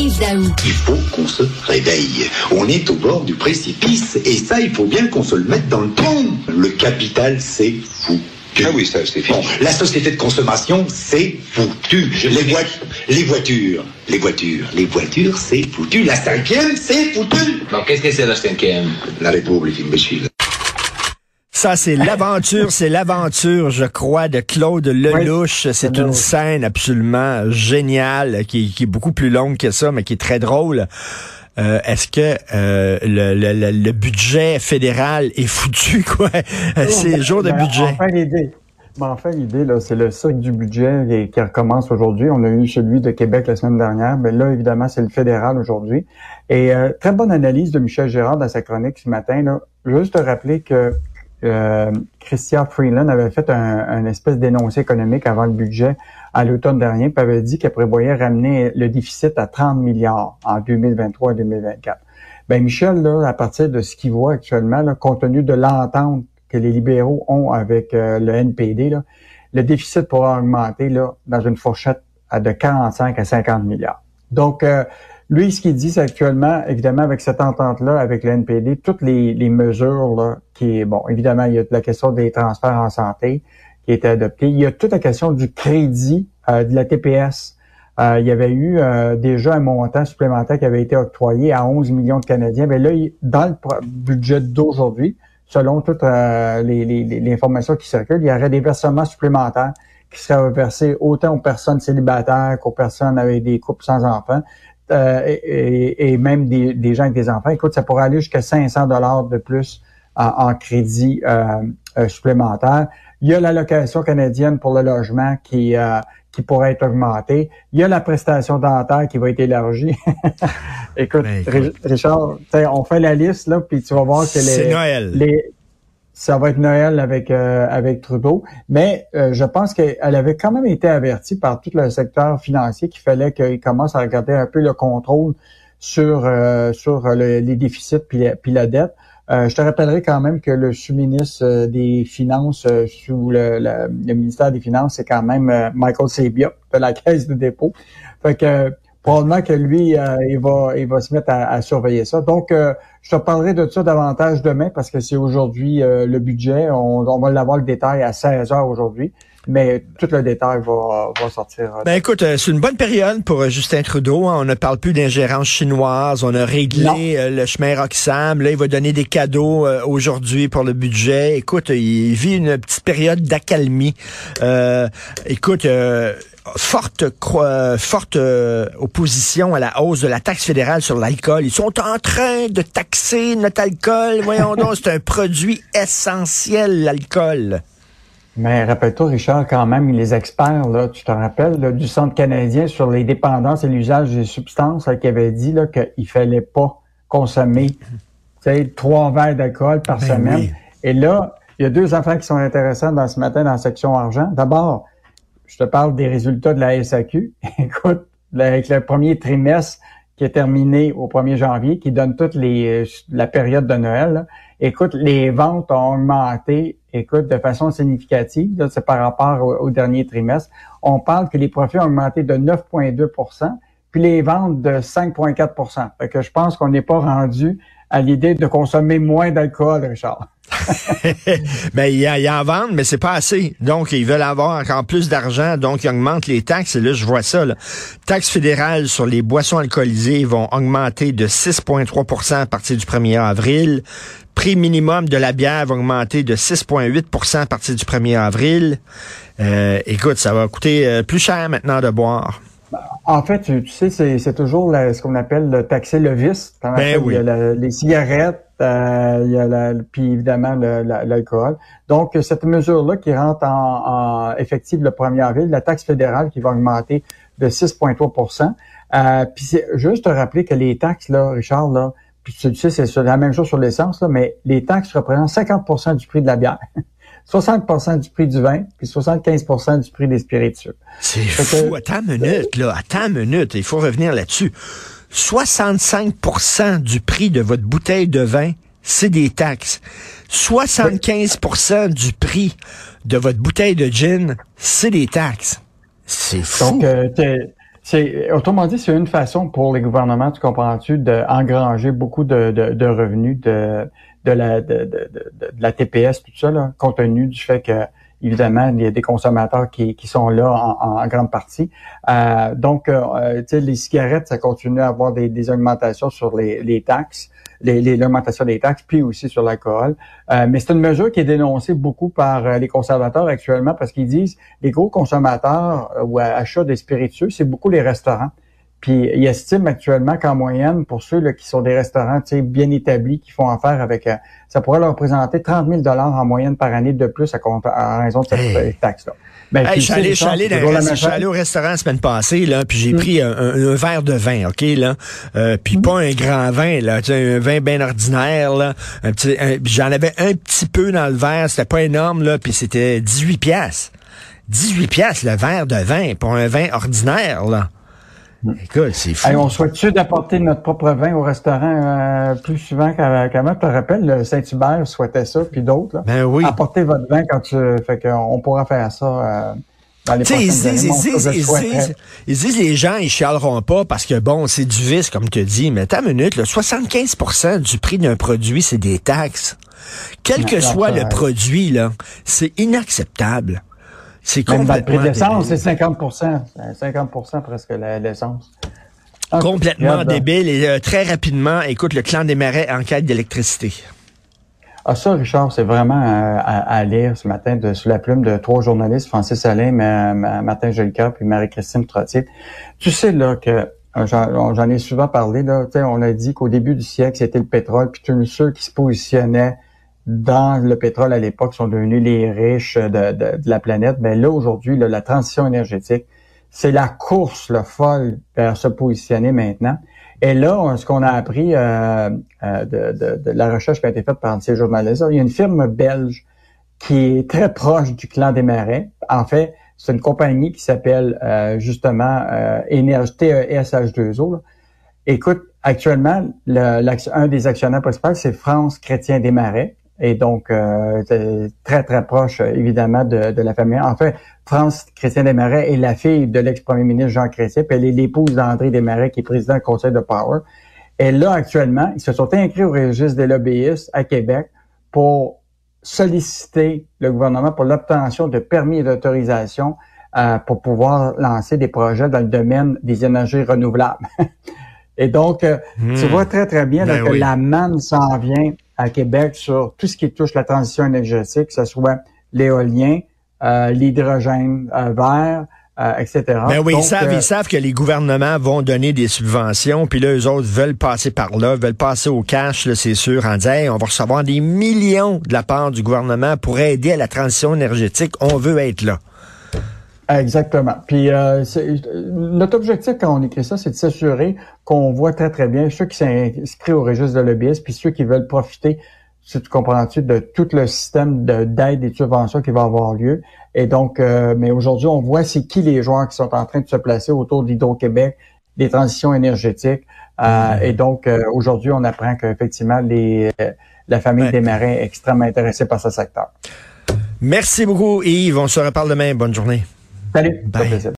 Yves Daou. Il faut qu'on se réveille. On est au bord du précipice et ça, il faut bien qu'on se le mette dans le tronc. Le capital, c'est fou. Ah oui, ça, c'est fini. Bon, la société de consommation, c'est foutu. Les, les voitures, les voitures, les voitures, c'est foutu. La cinquième, c'est foutu. Bon, qu'est-ce que c'est la cinquième? La République, imbécile. Ça, c'est l'aventure, c'est l'aventure, je crois, de Claude Lelouch. C'est une scène absolument géniale, qui, qui est beaucoup plus longue que ça, mais qui est très drôle. Euh, Est-ce que euh, le, le- le- le budget fédéral est foutu, quoi? c'est jour de Ben, budget. Enfin, l'idée. Ben, enfin, l'idée, là, c'est le cycle du budget et- qui recommence aujourd'hui. On a eu celui de Québec la semaine dernière. Mais là, évidemment, c'est le fédéral aujourd'hui. Et euh, très bonne analyse de Michel Gérard dans sa chronique ce matin. Là. Juste te rappeler que euh, Christian Freeland avait fait un, un espèce d'énoncé économique avant le budget à l'automne dernier, puis avait dit qu'elle prévoyait ramener le déficit à 30 milliards en 2023 et 2024. Ben Michel, là, à partir de ce qu'il voit actuellement, là, compte tenu de l'entente que les libéraux ont avec euh, le NPD, là, le déficit pourra augmenter là, dans une fourchette de 45 à 50 milliards. Donc, euh, lui, ce qu'il dit, c'est actuellement, évidemment, avec cette entente-là, avec le NPD, toutes les, les mesures là, qui bon, évidemment, il y a la question des transferts en santé qui a été adoptée. Il y a toute la question du crédit euh, de la TPS. Euh, il y avait eu euh, déjà un montant supplémentaire qui avait été octroyé à 11 millions de Canadiens. Mais là, dans le budget d'aujourd'hui, selon toutes euh, les, les- les informations qui circulent, il y aurait des versements supplémentaires qui seraient versés autant aux personnes célibataires qu'aux personnes avec des couples sans enfants. Euh, et, même des, des gens avec des enfants. Écoute, ça pourrait aller jusqu'à 500 dollars de plus en, en crédit euh, euh, supplémentaire. Il y a l'allocation canadienne pour le logement qui euh, qui pourrait être augmentée. Il y a la prestation dentaire qui va être élargie. écoute, Ben, écoute. Ri- Richard, on fait la liste là, puis tu vas voir que C'est les, Noël. les ça va être Noël avec euh, avec Trudeau, mais euh, je pense qu'elle avait quand même été avertie par tout le secteur financier qu'il fallait qu'il commence à regarder un peu le contrôle sur euh, sur le- les déficits puis puis la dette. Euh, je te rappellerai quand même que le sous-ministre euh, des Finances euh, sous le, le- ministère des Finances, c'est quand même Michael Sabia de la Caisse de dépôt. Fait que probablement que lui, euh, il va il va se mettre à, à surveiller ça. Donc, euh, je te parlerai de ça davantage demain parce que c'est aujourd'hui euh, le budget. On, on va l'avoir le détail à 16 heures aujourd'hui, mais tout le détail va, va sortir. euh, Ben écoute, euh, c'est une bonne période pour euh, Justin Trudeau. hein. On ne parle plus d'ingérence chinoise. On a réglé Non. le chemin Roxham. Là, il va donner des cadeaux euh, aujourd'hui pour le budget. Écoute, il vit une petite période d'accalmie. Euh, écoute, euh, forte euh, forte euh, opposition à la hausse de la taxe fédérale sur l'alcool. Ils sont en train de taxer notre alcool. Voyons donc, c'est un produit essentiel, l'alcool. Mais rappelle-toi, Richard, quand même, les experts, là, tu te rappelles, là, du Centre canadien sur les dépendances et l'usage des substances, là, qui avait dit là, qu'il fallait pas consommer trois verres d'alcool par Ben semaine. oui. Et là, il y a deux affaires qui sont intéressantes dans ce matin dans la section argent. D'abord, je te parle des résultats de la SAQ. Écoute, avec le premier trimestre qui est terminé au 1er janvier, qui donne toute les, la période de Noël, écoute, les ventes ont augmenté, écoute, de façon significative, c'est par rapport au, au dernier trimestre. On parle que les profits ont augmenté de 9,2% puis les ventes de 5,4 Fait que je pense qu'on n'est pas rendu à l'idée de consommer moins d'alcool, Richard. ben, ils, en- ils en vendent, mais c'est pas assez. Donc, ils veulent avoir encore plus d'argent, donc ils augmentent les taxes. Et là, je vois ça. Là. Taxes fédérales sur les boissons alcoolisées vont augmenter de 6,3% à partir du 1er avril. Prix minimum de la bière va augmenter de 6,8% à partir du 1er avril. Euh, écoute, ça va coûter euh, plus cher maintenant de boire. En fait, tu, tu sais, c'est, toujours la- ce qu'on appelle le taxer le vice. Ben oui. La- les cigarettes, euh, il y a la, puis évidemment l'alcool. Donc, cette mesure-là qui rentre en, en effective le 1er avril, la taxe fédérale qui va augmenter de 6,3% euh, Puis c'est juste te rappeler que les taxes, là, Richard, là, puis tu sais, c'est la même chose sur l'essence, là, mais les taxes représentent 50% du prix de la bière. 60% du prix du vin, puis 75% du prix des spiritueux. C'est Fait que- fou. Attends une minute, là. Attends une minute. Il faut revenir là-dessus. 65% du prix de votre bouteille de vin, c'est des taxes. 75% du prix de votre bouteille de gin, c'est des taxes. C'est fou. Donc, euh, c'est autrement dit, c'est une façon pour les gouvernements, tu comprends-tu, d'engranger beaucoup de, de, revenus de, de la de, de, la TPS, tout ça, là, compte tenu du fait que évidemment, il y a des consommateurs qui, qui sont là en, grande partie. Euh, donc, euh, les cigarettes, ça continue à avoir des, augmentations sur les, les taxes l'augmentation les, des taxes, puis aussi sur l'alcool. Euh, mais c'est une mesure qui est dénoncée beaucoup par euh, les conservateurs actuellement parce qu'ils disent les gros consommateurs euh, ou achats des spiritueux, c'est beaucoup les restaurants. Puis ils estiment actuellement qu'en moyenne, pour ceux là, qui sont des restaurants bien établis, qui font affaire avec, ça pourrait leur représenter 30 000 en moyenne par année de plus à, raison de cette taxe-là. Ben, je suis allé, allé, au restaurant la semaine passée, là, puis j'ai hmm. pris un, verre de vin, OK, là. Euh, puis hmm. pas un grand vin, là. Un vin bien ordinaire, là. Un petit, j'en avais un petit peu dans le verre, c'était pas énorme, là, puis c'était 18 pièces. 18 pièces le verre de vin pour un vin ordinaire, là. Écoute, c'est fou. on souhaite-tu d'apporter notre propre vin au restaurant euh, plus souvent qu'avant? Tu te rappelles, le Saint-Hubert souhaitait ça, puis d'autres. Ben oui. Apporter votre vin quand tu... Fait qu'on pourra faire ça... Euh, dans les ils, disent, ils, disent, ils, disent, les gens, ils chialeront pas parce que bon, c'est du vice, comme tu dis, mais ta minute, là, 75% du prix d'un produit, c'est des taxes. Quel que soit le produit, là, c'est inacceptable. C'est complètement le prix de l'essence, c'est 50 50 presque l'essence. Complètement débile et euh, très rapidement, écoute, le clan des marais en quête d'électricité. Ah ça, Richard, c'est vraiment euh, à, lire ce matin de, sous la plume de trois journalistes, Francis Alain, Martin Jolicoeur puis Marie-Christine Trottier. Tu sais là que euh, j'en ai souvent parlé, là, on a dit qu'au début du siècle, c'était le pétrole, puis tous ceux qui se positionnaient dans le pétrole à l'époque sont devenus les riches de, de, la planète. Mais là, aujourd'hui, la transition énergétique, c'est la course le folle vers se positionner maintenant. Et là, ce qu'on a appris euh, euh, de, de, la recherche qui a été faite par ces journalistes, il y a une firme belge qui est très proche du clan des marais. En fait, c'est une compagnie qui s'appelle euh, justement euh, Énergie TESH2O. Écoute, actuellement, le, un des actionnaires principaux, c'est France Chrétien des Marais et donc euh, très très proche évidemment de, de, la famille. En fait, France Chrétien Desmarais est la fille de l'ex-premier ministre Jean Chrétien, puis elle est l'épouse d'André Desmarais qui est président du Conseil de Power. Et là actuellement, ils se sont inscrits au registre des lobbyistes à Québec pour solliciter le gouvernement pour l'obtention de permis et d'autorisation euh, pour pouvoir lancer des projets dans le domaine des énergies renouvelables. et donc, euh, tu hmm. vois très très bien ben que la manne s'en vient à Québec sur tout ce qui touche la transition énergétique, que ce soit l'éolien, euh, l'hydrogène euh, vert, euh, etc. Ben oui, ils savent, ils savent que les gouvernements vont donner des subventions, puis là, eux autres veulent passer par là, veulent passer au cash, c'est sûr, en disant, on va recevoir des millions de la part du gouvernement pour aider à la transition énergétique. On veut être là. Exactement. Puis euh, notre objectif quand on écrit ça, c'est de s'assurer qu'on voit très très bien ceux qui s'inscrivent au registre de lobbyistes, puis ceux qui veulent profiter, si tu comprends-tu, de tout le système d'aide et de subventions qui va avoir lieu. Et donc, euh, mais aujourd'hui, on voit c'est qui les joueurs qui sont en train de se placer autour d'Hydro-Québec, des transitions énergétiques. Euh, mm-hmm. Et donc, aujourd'hui, on apprend qu'effectivement, les, la famille des marins est extrêmement intéressée par ce secteur. Merci beaucoup, Yves. On se reparle demain. Bonne journée. Salut. Bye.